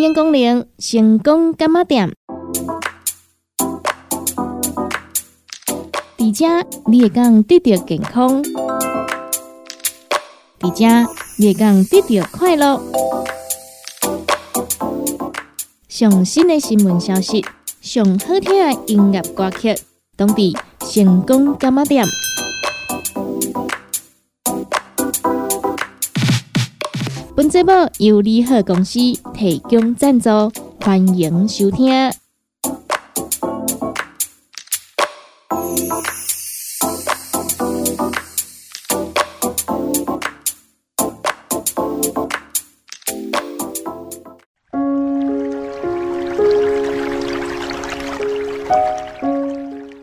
欢迎光临成功干妈店。伫遮你会讲得到健康，伫遮你会讲得到快乐。上新的新闻消息，上好听的音乐歌曲，当地成功干妈店。节目由利好公司提供赞助，欢迎收听。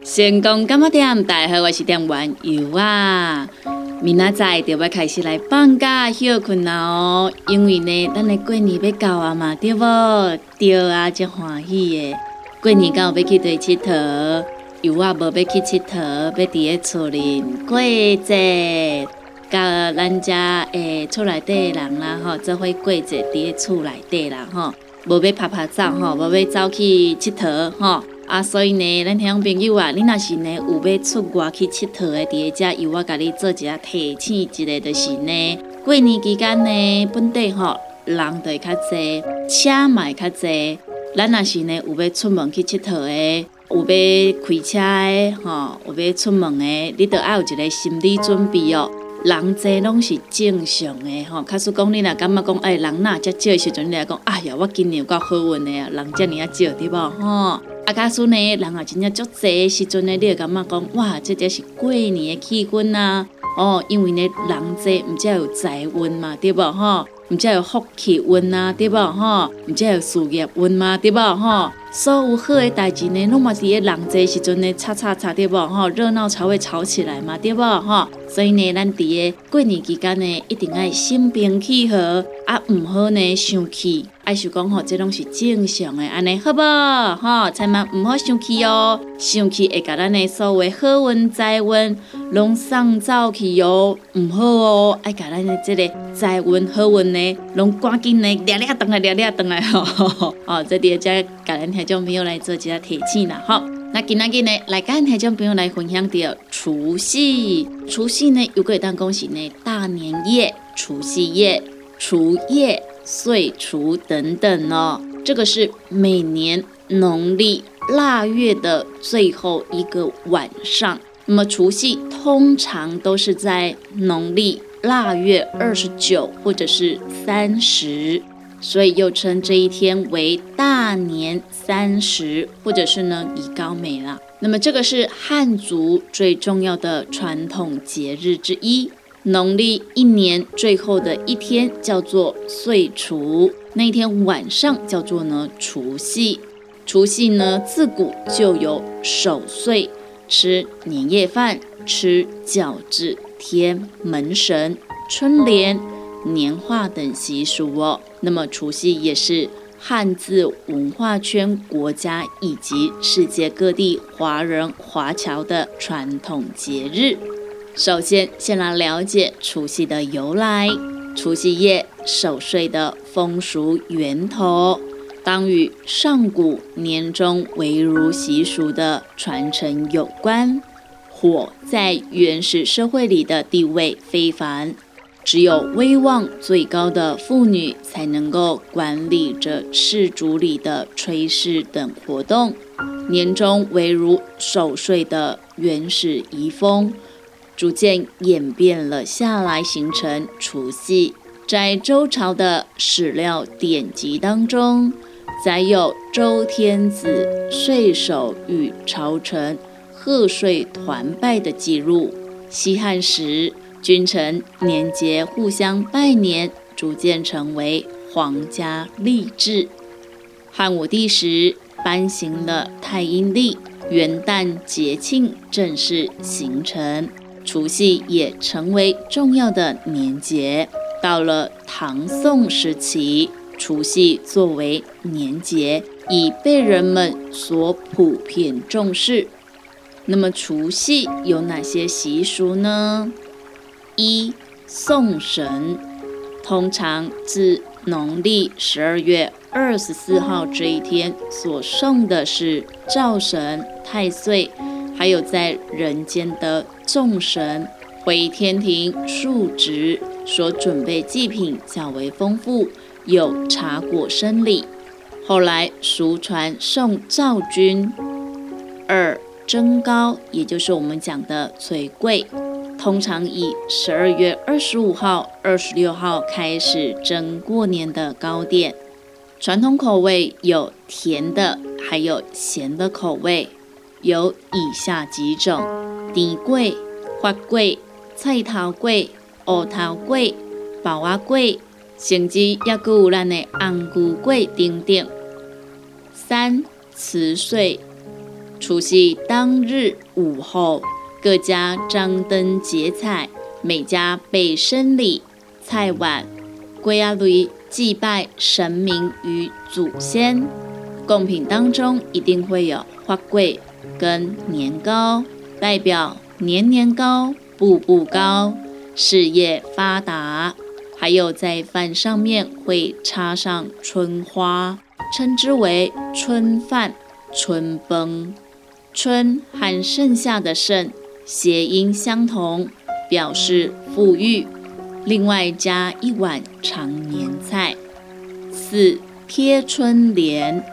成功干嘛店？大家好，我是店员尤啊。明仔载就要开始来放假休困啦哦，因为呢，咱的过年要到啊嘛，对无？对啊，真欢喜的。过年到要去对佚佗，有啊无要去佚佗，要伫咧厝里过节，甲咱家诶厝内底人啦吼，做伙过节伫咧厝内底啦吼，无要拍拍照吼，无要走去佚佗吼。啊，所以呢，咱听众朋友啊，你若是呢有要出外去佚佗的，伫遮由我甲你做一下提醒，一个就是呢，过年期间呢，本地吼人就会较济，车嘛会较济。咱若是呢有要出门去佚佗的，有要开车的，吼，有要出门的，你都要有一个心理准备哦。人侪拢是正常的吼，假使讲你若感觉讲，哎，人若遮少的时阵，你来讲，哎呀，我今年有够好运的啊，人遮尔啊少，对无吼？阿家孙呢，人也真正足济时阵呢，你会感觉讲，哇，这就是过年的气氛啊！哦，因为呢，人济，毋才有财运嘛，对无吼？毋才有福气运啊，对无吼？毋才有事业运嘛，对无吼？所有好的代志呢，拢嘛伫咧人济时阵呢，吵吵吵，对无吼？热闹才会吵起来嘛，对无吼？所以呢，咱伫咧过年期间呢，一定爱心平气和，啊，毋好呢生气。爱想讲吼，这拢是正常的，安尼好无？吼，千万毋好生气哦，生气会甲咱的所有好运财运拢送走去哦，毋好哦，爱甲咱的这个财运好运呢，拢赶紧呢，掠掠转来，掠掠转来吼。哦，这伫遮甲咱听众朋友来做一下提醒啦，吼。那今仔日呢，来甲咱听众朋友来分享到除夕，除夕呢，有个当恭喜呢，大年夜、除夕夜、除夜。岁除等等哦，这个是每年农历腊月的最后一个晚上。那么除夕通常都是在农历腊月二十九或者是三十，所以又称这一天为大年三十，或者是呢乙高美啦。那么这个是汉族最重要的传统节日之一。农历一年最后的一天叫做岁除，那一天晚上叫做呢除夕。除夕呢自古就有守岁、吃年夜饭、吃饺子、贴门神、春联、年画等习俗哦。那么除夕也是汉字文化圈国家以及世界各地华人华侨的传统节日。首先，先来了解除夕的由来。除夕夜守岁的风俗源头，当与上古年终围炉习俗的传承有关。火在原始社会里的地位非凡，只有威望最高的妇女才能够管理着氏族里的炊事等活动。年终围炉守岁的原始遗风。逐渐演变了下来，形成除夕。在周朝的史料典籍当中，载有周天子岁首与朝臣贺岁团拜的记录。西汉时，君臣年节互相拜年，逐渐成为皇家历制。汉武帝时，颁行了太阴历，元旦节庆正式形成。除夕也成为重要的年节。到了唐宋时期，除夕作为年节，已被人们所普遍重视。那么，除夕有哪些习俗呢？一、送神，通常自农历十二月二十四号这一天所送的是灶神、太岁，还有在人间的众神。回天庭述职所准备祭品较为丰富，有茶果生礼。后来俗传送灶君。二蒸糕，也就是我们讲的嘴桂，通常以十二月二十五号、二十六号开始蒸过年的糕点。传统口味有甜的，还有咸的口味，有以下几种：甜桂、花桂、菜头桂、乌头桂、包啊桂，甚至也有咱的红菇桂等等。三辞岁。除夕当日午后，各家张灯结彩，每家备生礼、菜碗、龟啊类祭拜神明与祖先。贡品当中一定会有花桂跟年糕，代表年年高、步步高、事业发达。还有在饭上面会插上春花，称之为春饭、春崩。春和盛夏的盛谐音相同，表示富裕。另外加一碗常年菜。四贴春联，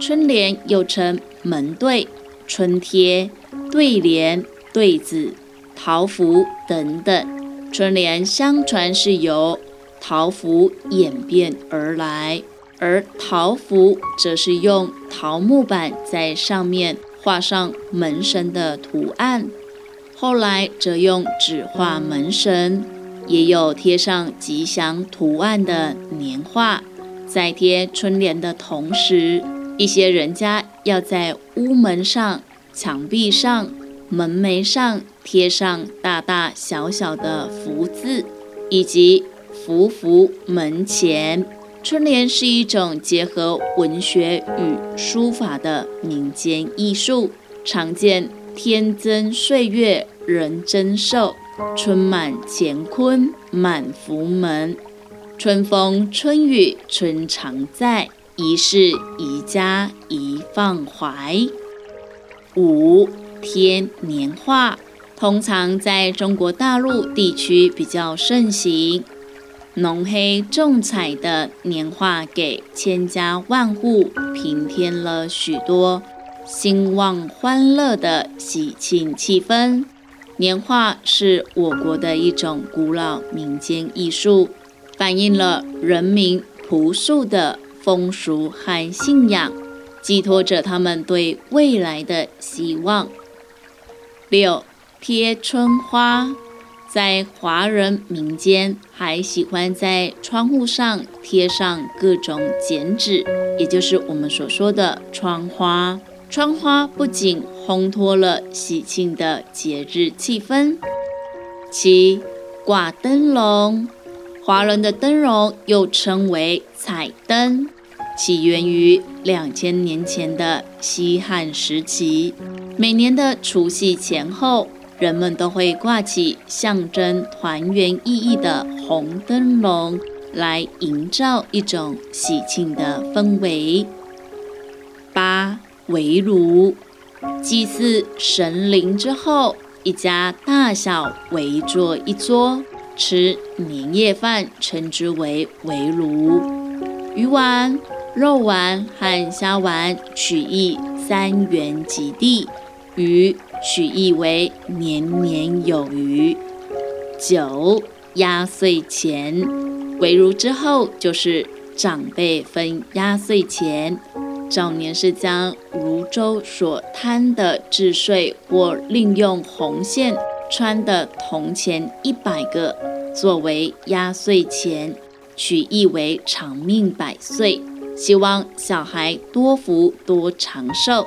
春联又称门对、春贴、对联、对子、桃符等等。春联相传是由桃符演变而来，而桃符则是用桃木板在上面。画上门神的图案，后来则用纸画门神，也有贴上吉祥图案的年画。在贴春联的同时，一些人家要在屋门上、墙壁上、门楣上贴上大大小小的福字，以及福福门前。春联是一种结合文学与书法的民间艺术，常见“天增岁月人增寿，春满乾坤满福门，春风春雨春常在，一世一家一放怀”。五天年画通常在中国大陆地区比较盛行。浓黑重彩的年画，给千家万户平添了许多兴旺欢乐的喜庆气氛。年画是我国的一种古老民间艺术，反映了人民朴素的风俗和信仰，寄托着他们对未来的希望。六贴春花。在华人民间，还喜欢在窗户上贴上各种剪纸，也就是我们所说的窗花。窗花不仅烘托了喜庆的节日气氛。七挂灯笼，华人的灯笼又称为彩灯，起源于两千年前的西汉时期，每年的除夕前后。人们都会挂起象征团圆意义的红灯笼，来营造一种喜庆的氛围。八围炉，祭祀神灵之后，一家大小围坐一桌吃年夜饭，称之为围炉。鱼丸、肉丸和虾丸取意三元及第，鱼。取意为年年有余。九压岁钱，围炉之后就是长辈分压岁钱。早年是将泸州所摊的制税或另用红线穿的铜钱一百个作为压岁钱，取意为长命百岁，希望小孩多福多长寿。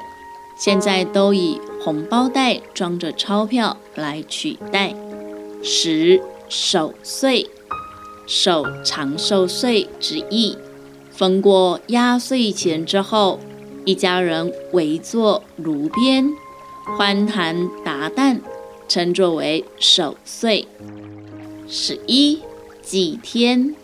现在都以红包袋装着钞票来取代。十守岁，守长寿岁之意。分过压岁钱之后，一家人围坐炉边，欢谈达旦，称作为守岁。十一祭天，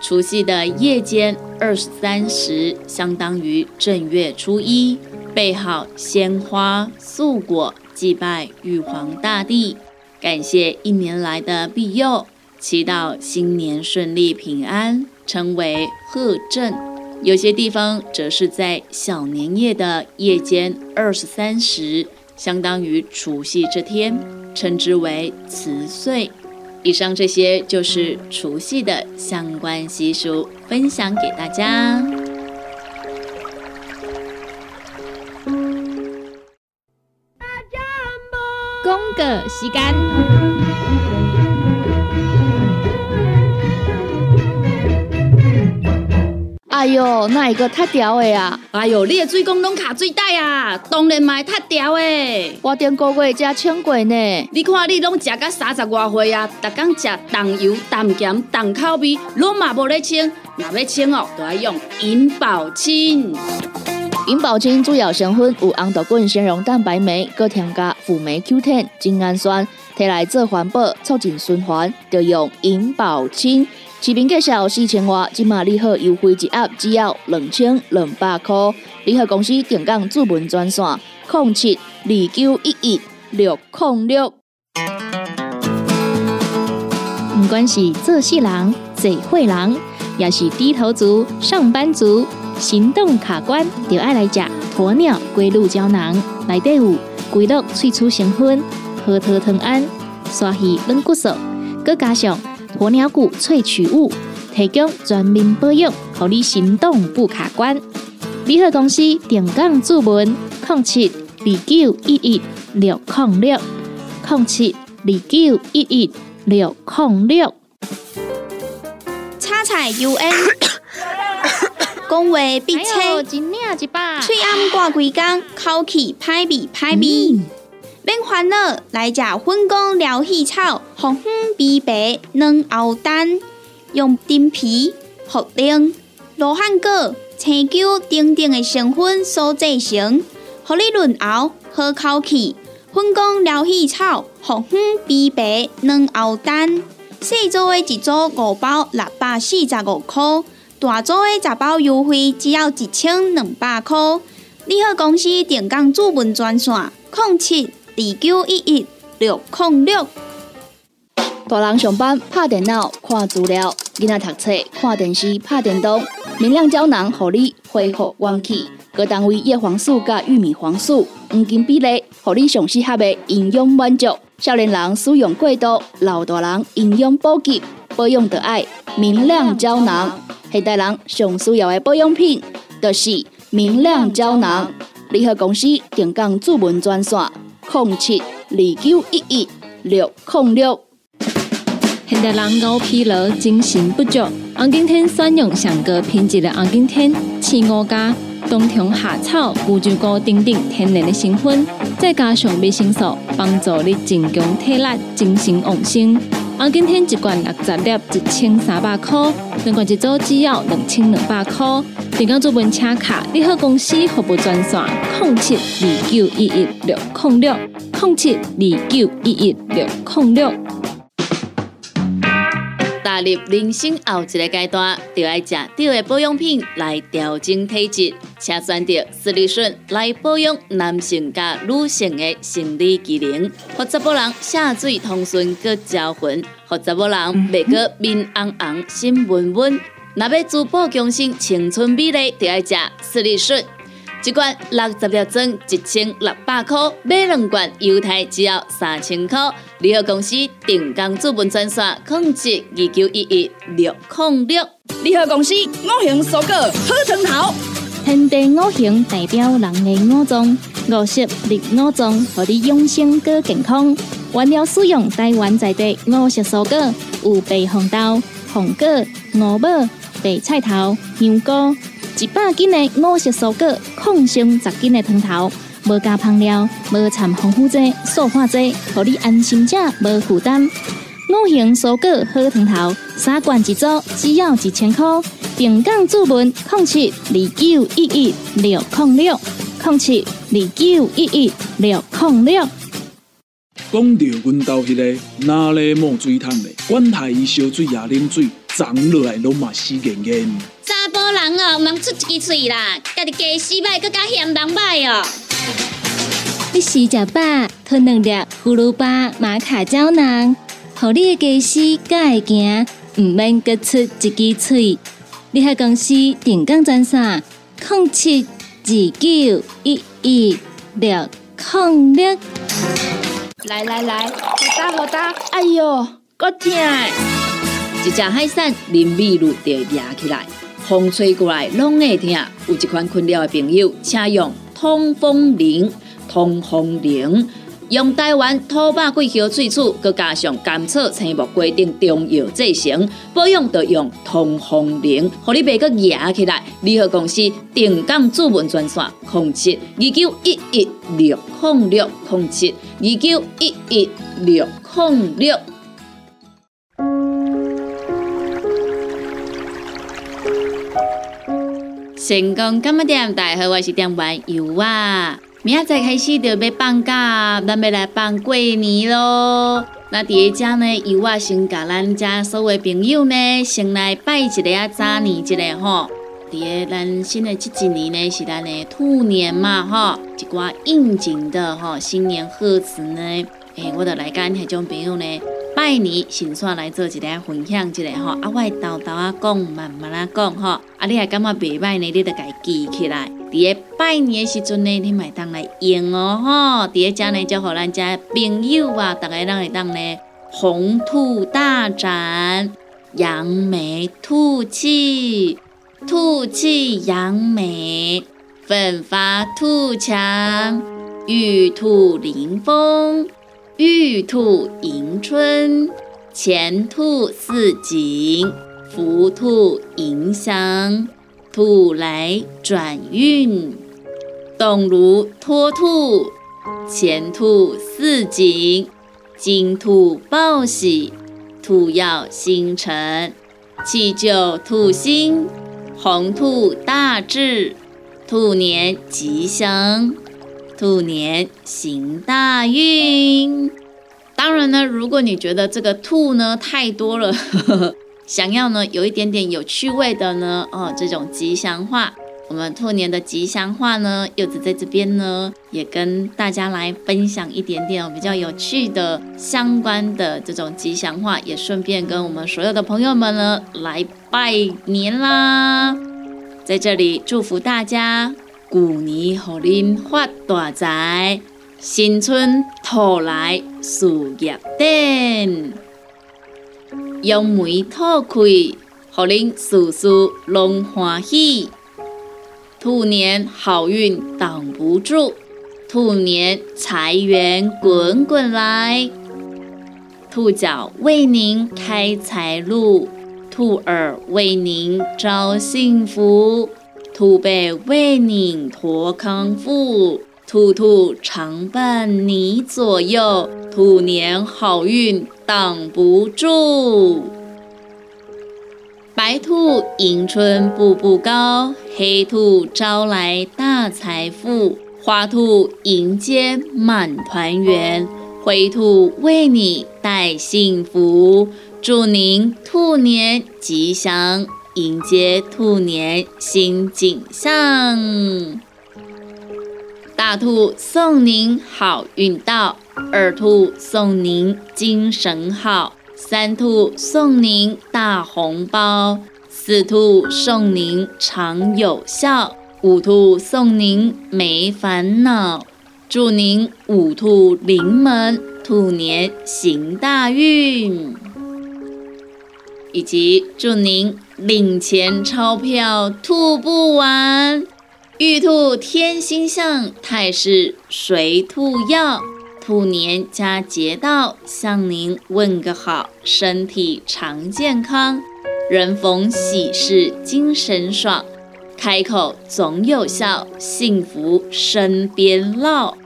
除夕的夜间二十三时，相当于正月初一，备好鲜花素果，祭拜玉皇大帝，感谢一年来的庇佑，祈祷新年顺利平安，称为贺正。有些地方则是在小年夜的夜间二十三时，相当于除夕这天，称之为辞岁。以上这些就是除夕的相关习俗，分享给大家。公个时间。哎哟，那一个太屌的啊！哎哟，你的水工拢卡水袋啊，当然嘛太屌的！我顶个月才称过呢。你看你拢食到三十外岁啊，逐工食重油、重咸、重口味，拢嘛无咧称。若要称哦，就要用银保清。银保清主要成分有红豆滚、纤溶蛋白酶，搁添加辅酶 Q10、精氨酸，摕来做环保、促进循环，就用银保清。市面介绍四千瓦，今马利好优惠一盒只要两千两百块。利好公司定岗主文专线：零七二九一一六零六。不管是做事人、做会人，也是低头族、上班族，行动卡关，就爱来食鸵鸟龟鹿胶囊。内底有龟鹿萃取成分，核桃藤胺、刷鱼软骨素，佮加上。鸵鸟骨萃取物，提供全面保养，让你行动不卡关。联合公司电杠注文：零七二九一一六零六零七二九一一六零六。叉彩 U N，讲话必切，嘴暗挂规工，口气歹味歹味。免烦恼，来食粉工疗气草，红粉枇杷软藕丹，用丁皮、茯苓、罗汉果、青椒等等的成分所制成，合你润喉好口气。粉工疗气草，红粉枇杷软藕丹，四组的一组五包六百四十五块，大组的十包优惠只要一千两百块。你好，公司电工主文专线：零七。二九一一六零六，大人上班拍电脑看资料，囡仔读册看电视拍电动，明亮胶囊合你恢复元气。各单位叶黄素加玉米黄素黄金比例，合你上适合的营养满足。少年人使用过度，老大人营养补给保养得爱明亮胶囊。现代人上需要的保养品，就是明亮胶囊。联合公司定岗主文专线。零七二九一一六零六。现代人熬疲劳、精神不足，红景天选用上个品质的红景天，青五加冬虫夏草、乌鸡膏等等天然的成分，再加上维生素，帮助你增强体力、精神旺盛。红景天一罐六十粒，一千三百块；两罐一组，只要两千两百块。电工做本车卡，你好公司服务专线：零七二九一一六零六零七二九一一六零六。踏入人生后一个阶段，就要食对的保养品来调整体质，请选择斯利顺来保养男性加女性的生理机能，或者某人下水通顺个招魂，或者某人袂个面红红心温温。若要珠宝更新青春美丽，就要食斯利顺。一罐六十粒装，一千六百块；买两罐，犹太只要三千块。联合公司定岗资本专线：控制二九一一六零六。联合公司五行蔬果好藤头，天地五行代表人的五脏，五色绿五脏，让你养生更健康。原料使用台湾在地五色蔬果，有白红豆、红果、五宝。白菜头、香菇，一百斤的五色蔬果，抗性十斤的汤头，无加香料，无掺防腐剂、塑化剂，让你安心吃，无负担。五行蔬果好汤头，三罐一组，只要一千块。平港注文：控七二九一一六零六零七二九一一六零六。讲到阮兜迄个哪里冒水桶的，管他伊烧水也啉水。长落来拢嘛死严严。查甫人哦，唔通出一支喙啦，家己加死歹，更加嫌人歹哦。你食食饱，吞两粒葫芦巴、马卡胶囊，互你的家死才会行，唔免割出一支喙。你喺公司定岗赞啥？零七二九一一六零六。来来来，好打好打，哎哟，够痛！一只海扇林密路就压起来，风吹过来拢会痛。有一款困扰的朋友，请用通风铃。通风铃用台湾土八桂香萃取，佮加上甘草、青木规定中药制成，保养要用通风铃，互你袂佮压起来。联合公司定岗主文专线：零七二九一一六零六零七二九一一六零六。成功干么店？大家好，我是店员尤啊。明仔载开始就要放假，咱要来放过年咯。那第一家呢，由我先甲咱家所有朋友呢，先来拜一个啊，早年一个吼。第二，咱新的这一年呢，是咱的兔年嘛吼，一寡应景的吼新年贺词呢，诶，我就来跟迄种朋友呢。拜年，先算来做一个分享，一个吼，啊，我豆豆啊讲，慢慢啊讲吼，啊，你还感觉袂歹呢？你就家记起来。伫个拜年的时阵呢，你买当来用哦吼。伫个家呢，就互咱家朋友啊，大家让会当呢，红兔大展，扬眉吐气，吐气扬眉，奋发图强，玉兔临风。玉兔迎春，前兔似锦，福兔迎祥，兔来转运，动如脱兔，前兔似锦，金兔报喜，兔耀星辰，气就兔星，红兔大志，兔年吉祥。兔年行大运。当然呢，如果你觉得这个兔呢太多了，想要呢有一点点有趣味的呢，哦，这种吉祥话，我们兔年的吉祥话呢，柚子在这边呢也跟大家来分享一点点哦比较有趣的相关的这种吉祥话，也顺便跟我们所有的朋友们呢来拜年啦。在这里祝福大家。旧年互恁发大财，新春兔来事业展，扬眉吐开，互恁事事拢欢喜。兔年好运挡不住，兔年财源滚滚来，兔脚为您开财路，兔耳为您招幸福。兔背为你驮康复，兔兔常伴你左右，兔年好运挡不住。白兔迎春步步高，黑兔招来大财富，花兔迎接满团圆，灰兔为你带幸福。祝您兔年吉祥！迎接兔年新景象，大兔送您好运到，二兔送您精神好，三兔送您大红包，四兔送您常有效，五兔送您没烦恼。祝您五兔临门，兔年行大运。以及祝您领钱钞票吐不完，玉兔添星象，太岁随兔要，兔年佳节到，向您问个好，身体常健康，人逢喜事精神爽，开口总有效，幸福身边绕。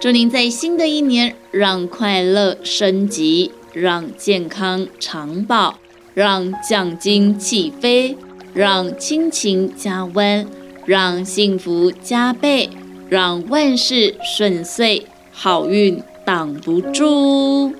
祝您在新的一年让快乐升级。让健康长保，让奖金起飞，让亲情加温，让幸福加倍，让万事顺遂，好运挡不住。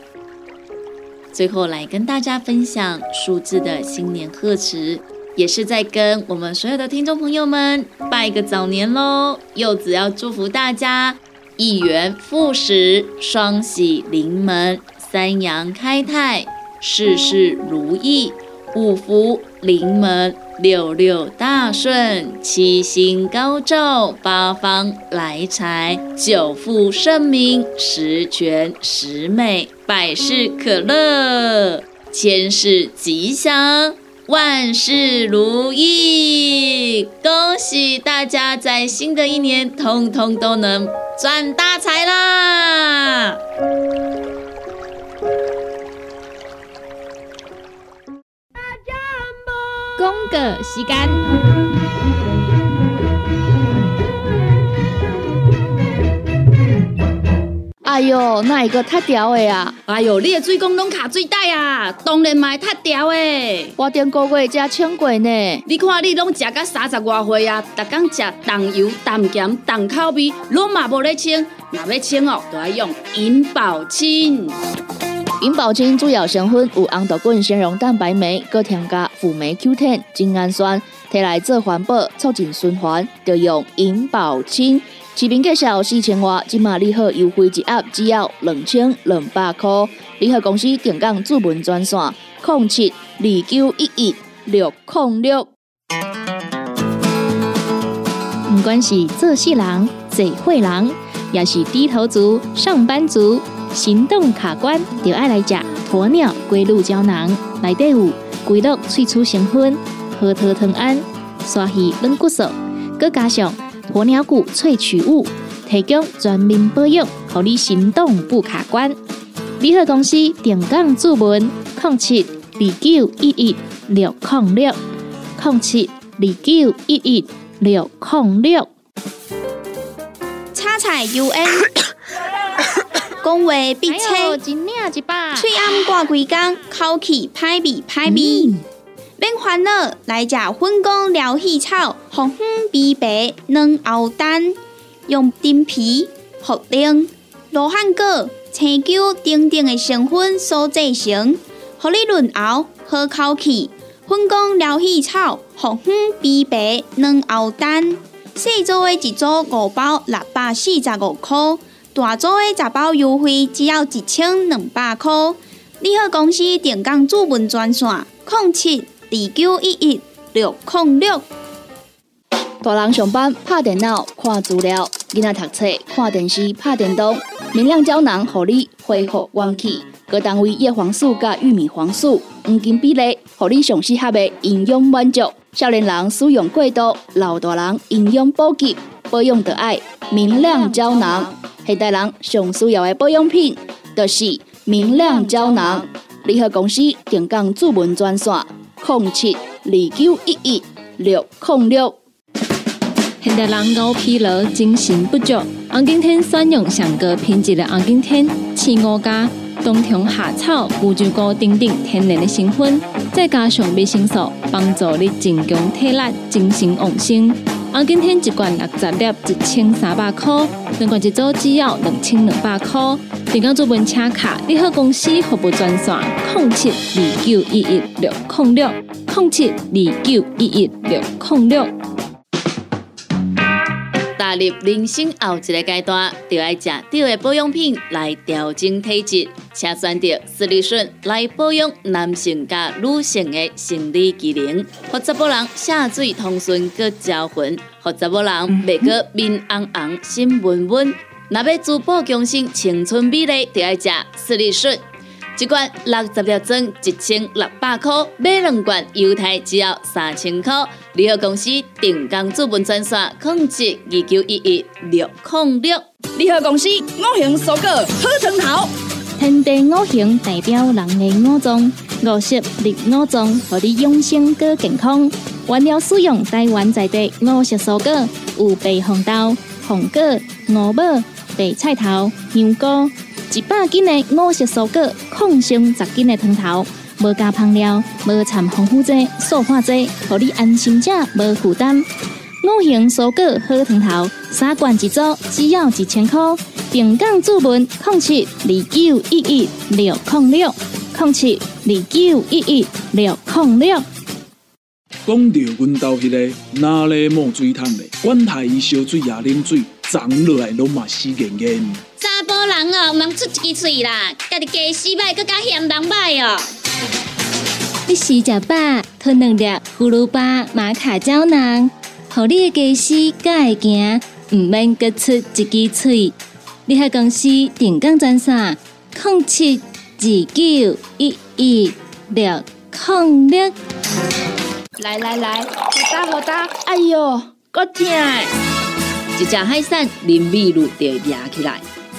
最后来跟大家分享数字的新年贺词，也是在跟我们所有的听众朋友们拜个早年喽。柚子要祝福大家一元复始，双喜临门，三阳开泰，事事如意，五福临门，六六大顺，七星高照，八方来财，九富盛名，十全十美。百事可乐，千事吉祥，万事如意。恭喜大家在新的一年，通通都能赚大财啦！恭个时间。哎哟，那一个太屌的呀！哎哟，你的水工拢卡水袋啊，当然嘛太屌的。我顶个月才请过呢。你看你拢食到三十外岁啊，逐工食重油、重咸、重口味，拢嘛无咧清。若要清哦，就要用银保清。银保清主要成分有红豆滚、纤溶蛋白酶，搁添加辅酶 Q10、精氨酸，摕来做环保、促进循环，就用银保清。市面介绍四千瓦，今马礼盒优惠一盒只要两千两百块。礼盒公司定岗主文专线：零七二九一一六零六。不管是做事人、做会人，也是低头族、上班族，行动卡关，就爱来吃鸵鸟龟鹿胶囊。内底有龟鹿萃取成分，核桃藤胺、刷鱼软骨素，佮加上。鸵鸟骨萃取物，提供全面保养，让你行动不卡关。联合公司定岗注文：零七二九一一六零六零七二九一一六零六。叉彩 U N，讲话必切，嘴暗挂几工，口气歹味歹味。免烦恼，来食粉公疗气草，红粉枇杷软藕丹，用丁皮、茯苓、罗汉果、青椒等等的成分所制成，合你润喉好口气。粉公疗气草，红粉枇杷软藕丹，四组的一组五包六百四十五块，大组的十包优惠只要一千两百块。你好，公司电工主文专线：零七。二九一一六零六，大人上班拍电脑看资料，囡仔读册看电视拍电动，明亮胶囊互你恢复元气。各单位叶黄素加玉米黄素黄金比例，互你上适合的营养满足。少年人使用过度，老大人营养补给保养的爱明亮胶囊。现代人上需要的保养品，就是明亮胶囊。联合公司定岗主文专线。零七二九一一六零六。现代人熬疲劳、精神不足，红景天选用上个品质的红景天，四五加冬虫夏草、乌鸡菇等等天然的成分，再加上维生素，帮助你增强体力、精神旺盛。红景天一罐六十粒，一千三百块；两罐一组只要两千两百块。电工做本车卡，你好公司服务专线：零七二九一一六零六零七二九一一六零六。踏入人生后一个阶段，就要食对的保养品来调整体质，请选择斯利顺来保养男性加女性的生理机能，或者某人下水通顺个招魂，或者某人袂个面红红心温温。若要珠宝强身、青春美丽，就要食斯利顺。一罐六十粒装，一千六百块；买两罐，犹太只要三千块。联合公司定岗资本专线：控制二九一一六零六。联合公司五行蔬果好成头，天地五行代表人的五脏，五色绿五脏，让你养生更健康。原料使用台湾在地五色蔬果，有白红豆、红果、五宝。白菜头、香菇，一百斤的五色蔬果，抗性十斤的汤头，无加香料，无掺防腐剂、塑化剂，让你安心吃，无负担。五行蔬果好汤头，三罐一组，只要一千块。平港注文：零七二九一一六零六。零七二九一一六零六。讲到阮兜迄个哪里冒水桶的，管他伊烧水也啉水，长落来拢嘛死严严。哦，毋通出一支喙啦，家己家洗歹，搁加嫌人歹哦。你食食饱，吞两粒葫芦巴、马卡胶囊，互你的家洗才会行，毋免搁出一支喙。你喺公司定岗专线：零七二九一一六零六。来来来，好打好打，哎哟，够痛！一只海扇林密路就压起来，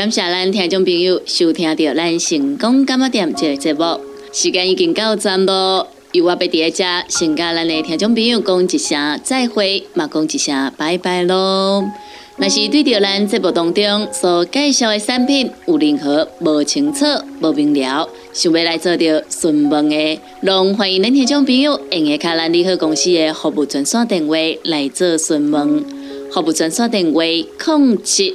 感谢咱听众朋友收听到咱成功感冒店这个节目，时间已经到站咯。由我要伫遮先甲咱的听众朋友讲一声再会，嘛讲一声拜拜咯。若是对着咱节目当中所介绍的产品有任何无清楚、无明了，想要来做着询问的，拢欢迎咱听众朋友用下卡咱利好公司的服务专线电话来做询问。服务专线电话：零七。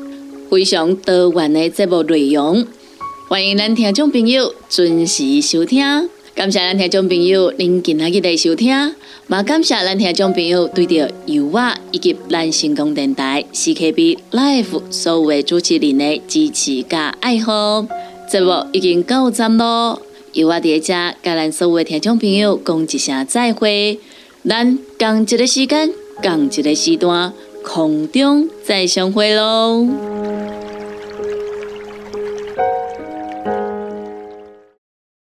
非常多元的节目内容，欢迎咱听众朋友准时收听。感谢咱听众朋友您今日的收听，也感谢咱听众朋友对着由我以及咱成功电台 CKB Life 所有的主持人的支持加爱好。节目已经到站咯，由我伫遮甲咱所有的听众朋友讲一声再会。咱共一个时间，共一个时段，空中再相会喽。